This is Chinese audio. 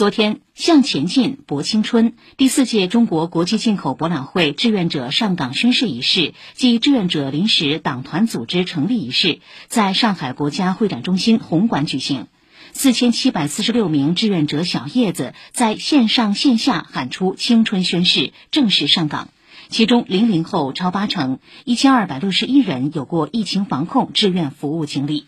昨天向前进博青春。第四届中国国际进口博览会志愿者上岗宣誓仪式暨志愿者临时党团组织成立仪式在上海国家会展中心红馆举行。四千七百四十六名志愿者小叶子在线上线下喊出青春宣誓正式上岗。其中零零后超八成一千二百六十一人有过疫情防控志愿服务经历。